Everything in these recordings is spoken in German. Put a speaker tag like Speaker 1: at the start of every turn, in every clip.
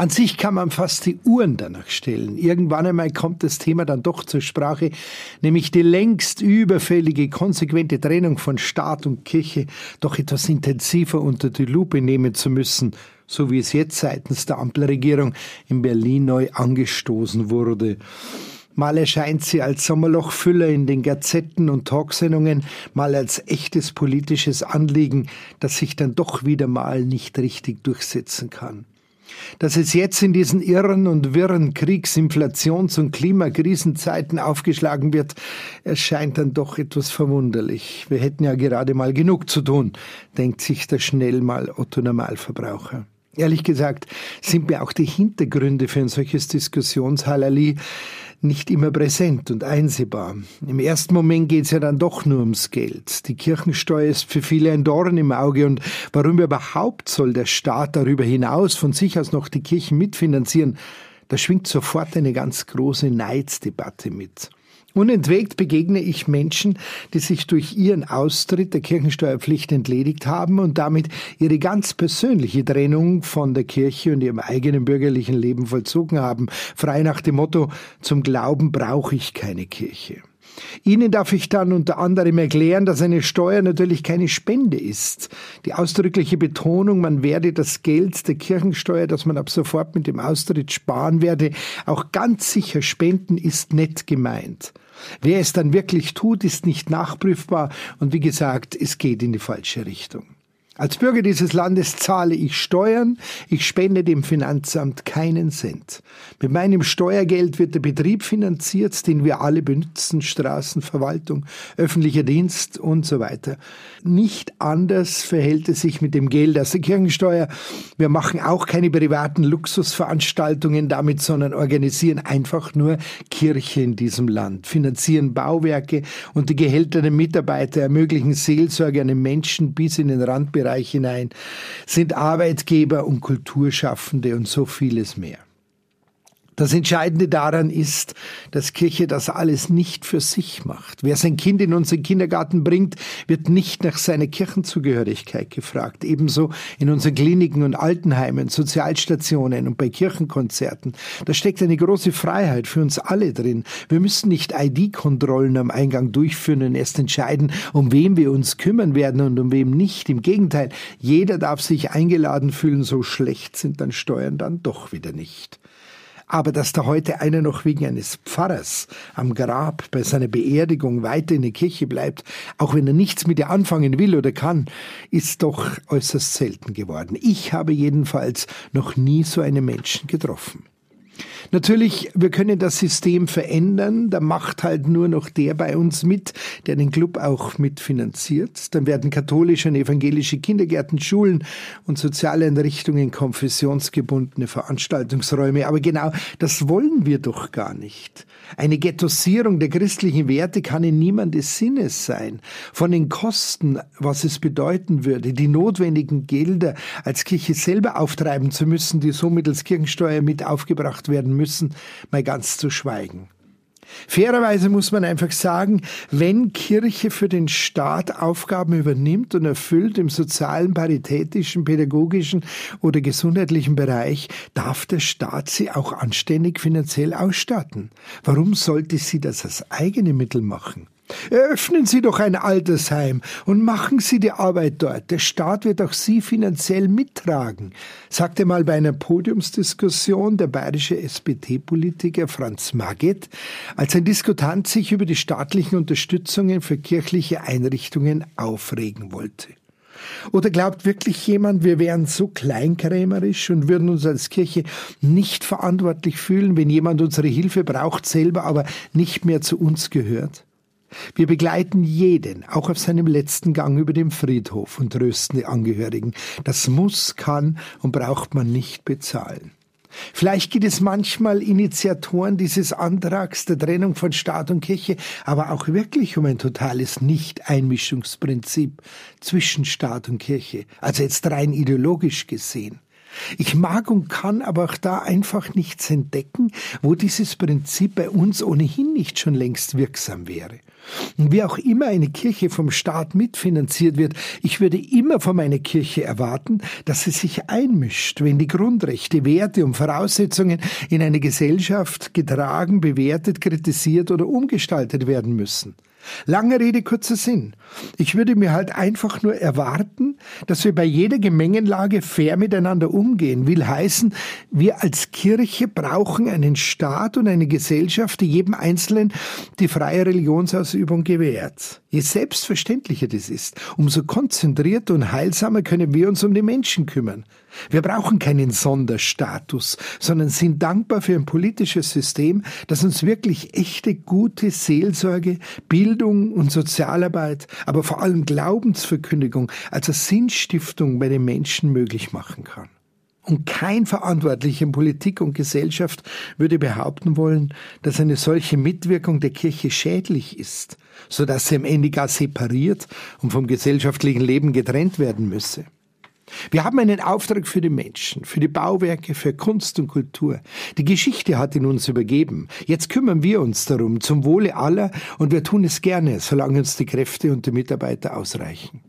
Speaker 1: An sich kann man fast die Uhren danach stellen. Irgendwann einmal kommt das Thema dann doch zur Sprache, nämlich die längst überfällige, konsequente Trennung von Staat und Kirche doch etwas intensiver unter die Lupe nehmen zu müssen, so wie es jetzt seitens der Ampelregierung in Berlin neu angestoßen wurde. Mal erscheint sie als Sommerlochfüller in den Gazetten und Talksendungen, mal als echtes politisches Anliegen, das sich dann doch wieder mal nicht richtig durchsetzen kann. Dass es jetzt in diesen irren und wirren Kriegs-, Inflations- und Klimakrisenzeiten aufgeschlagen wird, erscheint dann doch etwas verwunderlich. Wir hätten ja gerade mal genug zu tun, denkt sich der schnell mal Otto Normalverbraucher. Ehrlich gesagt sind mir auch die Hintergründe für ein solches Diskussionshalali nicht immer präsent und einsehbar. Im ersten Moment geht es ja dann doch nur ums Geld. Die Kirchensteuer ist für viele ein Dorn im Auge und warum überhaupt soll der Staat darüber hinaus von sich aus noch die Kirchen mitfinanzieren? Da schwingt sofort eine ganz große Neidsdebatte mit. Unentwegt begegne ich Menschen, die sich durch ihren Austritt der Kirchensteuerpflicht entledigt haben und damit ihre ganz persönliche Trennung von der Kirche und ihrem eigenen bürgerlichen Leben vollzogen haben, frei nach dem Motto, zum Glauben brauche ich keine Kirche. Ihnen darf ich dann unter anderem erklären, dass eine Steuer natürlich keine Spende ist. Die ausdrückliche Betonung, man werde das Geld der Kirchensteuer, das man ab sofort mit dem Austritt sparen werde, auch ganz sicher spenden, ist nett gemeint. Wer es dann wirklich tut, ist nicht nachprüfbar und wie gesagt, es geht in die falsche Richtung. Als Bürger dieses Landes zahle ich Steuern, ich spende dem Finanzamt keinen Cent. Mit meinem Steuergeld wird der Betrieb finanziert, den wir alle benutzen, Straßenverwaltung, öffentlicher Dienst und so weiter. Nicht anders verhält es sich mit dem Geld aus der Kirchensteuer. Wir machen auch keine privaten Luxusveranstaltungen damit, sondern organisieren einfach nur Kirche in diesem Land, finanzieren Bauwerke und die Gehälter der Mitarbeiter, ermöglichen Seelsorge an den Menschen bis in den Randbereich Bereich hinein, sind Arbeitgeber und Kulturschaffende und so vieles mehr. Das Entscheidende daran ist, dass Kirche das alles nicht für sich macht. Wer sein Kind in unseren Kindergarten bringt, wird nicht nach seiner Kirchenzugehörigkeit gefragt. Ebenso in unseren Kliniken und Altenheimen, Sozialstationen und bei Kirchenkonzerten. Da steckt eine große Freiheit für uns alle drin. Wir müssen nicht ID-Kontrollen am Eingang durchführen und erst entscheiden, um wem wir uns kümmern werden und um wem nicht. Im Gegenteil, jeder darf sich eingeladen fühlen, so schlecht sind dann Steuern dann doch wieder nicht. Aber dass da heute einer noch wegen eines Pfarrers am Grab bei seiner Beerdigung weiter in der Kirche bleibt, auch wenn er nichts mit ihr anfangen will oder kann, ist doch äußerst selten geworden. Ich habe jedenfalls noch nie so einen Menschen getroffen. Natürlich, wir können das System verändern. Da macht halt nur noch der bei uns mit, der den Club auch mitfinanziert. Dann werden katholische und evangelische Kindergärten, Schulen und soziale Einrichtungen konfessionsgebundene Veranstaltungsräume. Aber genau das wollen wir doch gar nicht. Eine Ghettosierung der christlichen Werte kann in niemandes Sinnes sein. Von den Kosten, was es bedeuten würde, die notwendigen Gelder als Kirche selber auftreiben zu müssen, die so mittels Kirchensteuer mit aufgebracht werden müssen, mal ganz zu schweigen. Fairerweise muss man einfach sagen, wenn Kirche für den Staat Aufgaben übernimmt und erfüllt im sozialen, paritätischen, pädagogischen oder gesundheitlichen Bereich, darf der Staat sie auch anständig finanziell ausstatten. Warum sollte sie das als eigene Mittel machen? Eröffnen Sie doch ein Altersheim und machen Sie die Arbeit dort. Der Staat wird auch Sie finanziell mittragen, sagte mal bei einer Podiumsdiskussion der bayerische SPD-Politiker Franz Magget, als ein Diskutant sich über die staatlichen Unterstützungen für kirchliche Einrichtungen aufregen wollte. Oder glaubt wirklich jemand, wir wären so kleinkrämerisch und würden uns als Kirche nicht verantwortlich fühlen, wenn jemand unsere Hilfe braucht, selber aber nicht mehr zu uns gehört? Wir begleiten jeden, auch auf seinem letzten Gang über dem Friedhof und trösten die Angehörigen. Das muss, kann und braucht man nicht bezahlen. Vielleicht gibt es manchmal Initiatoren dieses Antrags der Trennung von Staat und Kirche, aber auch wirklich um ein totales Nicht-Einmischungsprinzip zwischen Staat und Kirche, also jetzt rein ideologisch gesehen. Ich mag und kann aber auch da einfach nichts entdecken, wo dieses Prinzip bei uns ohnehin nicht schon längst wirksam wäre. Und wie auch immer eine Kirche vom Staat mitfinanziert wird, ich würde immer von meiner Kirche erwarten, dass sie sich einmischt, wenn die Grundrechte, Werte und Voraussetzungen in eine Gesellschaft getragen, bewertet, kritisiert oder umgestaltet werden müssen. Lange Rede, kurzer Sinn. Ich würde mir halt einfach nur erwarten, dass wir bei jeder Gemengenlage fair miteinander umgehen. Will heißen, wir als Kirche brauchen einen Staat und eine Gesellschaft, die jedem Einzelnen die freie Religionsausübung gewährt. Je selbstverständlicher das ist, umso konzentrierter und heilsamer können wir uns um die Menschen kümmern. Wir brauchen keinen Sonderstatus, sondern sind dankbar für ein politisches System, das uns wirklich echte gute Seelsorge, Bildung und Sozialarbeit, aber vor allem Glaubensverkündigung, also Sinnstiftung bei den Menschen möglich machen kann. Und kein Verantwortlicher in Politik und Gesellschaft würde behaupten wollen, dass eine solche Mitwirkung der Kirche schädlich ist, so dass sie am Ende gar separiert und vom gesellschaftlichen Leben getrennt werden müsse. Wir haben einen Auftrag für die Menschen, für die Bauwerke, für Kunst und Kultur. Die Geschichte hat ihn uns übergeben. Jetzt kümmern wir uns darum, zum Wohle aller, und wir tun es gerne, solange uns die Kräfte und die Mitarbeiter ausreichen.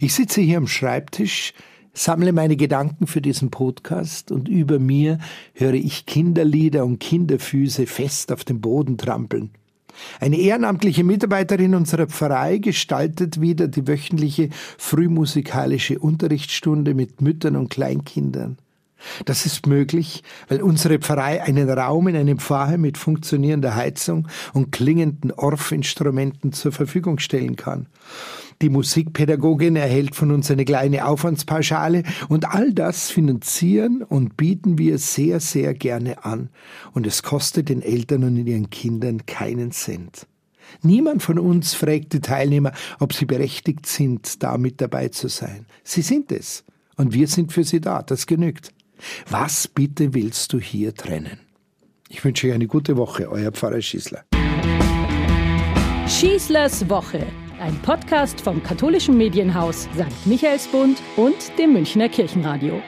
Speaker 1: Ich sitze hier am Schreibtisch, sammle meine Gedanken für diesen Podcast und über mir höre ich Kinderlieder und Kinderfüße fest auf dem Boden trampeln. Eine ehrenamtliche Mitarbeiterin unserer Pfarrei gestaltet wieder die wöchentliche frühmusikalische Unterrichtsstunde mit Müttern und Kleinkindern. Das ist möglich, weil unsere Pfarrei einen Raum in einem Pfarrheim mit funktionierender Heizung und klingenden Orff-Instrumenten zur Verfügung stellen kann. Die Musikpädagogin erhält von uns eine kleine Aufwandspauschale und all das finanzieren und bieten wir sehr, sehr gerne an. Und es kostet den Eltern und ihren Kindern keinen Cent. Niemand von uns fragt die Teilnehmer, ob sie berechtigt sind, da mit dabei zu sein. Sie sind es. Und wir sind für sie da. Das genügt. Was bitte willst du hier trennen? Ich wünsche euch eine gute Woche, euer Pfarrer Schießler.
Speaker 2: Schießlers Woche ein Podcast vom katholischen Medienhaus St. Michaelsbund und dem Münchner Kirchenradio.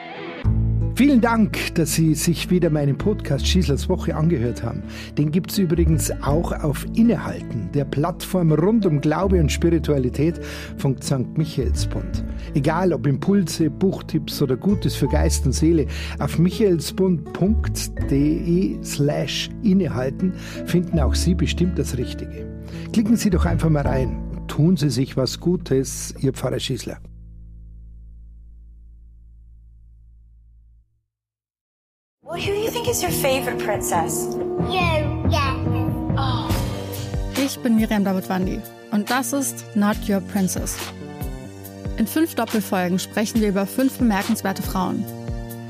Speaker 1: Vielen Dank, dass Sie sich wieder meinen Podcast Schießlers Woche angehört haben. Den gibt es übrigens auch auf Innehalten, der Plattform rund um Glaube und Spiritualität von St. Michaelsbund. Egal ob Impulse, Buchtipps oder Gutes für Geist und Seele, auf michaelsbund.de slash innehalten finden auch Sie bestimmt das Richtige. Klicken Sie doch einfach mal rein tun Sie sich was Gutes, Ihr Pfarrer Schießler.
Speaker 3: Well, who do you think is your favorite princess?
Speaker 4: You, yeah.
Speaker 3: Oh.
Speaker 5: Ich bin Miriam Davidwandi und das ist Not Your Princess. In fünf Doppelfolgen sprechen wir über fünf bemerkenswerte Frauen.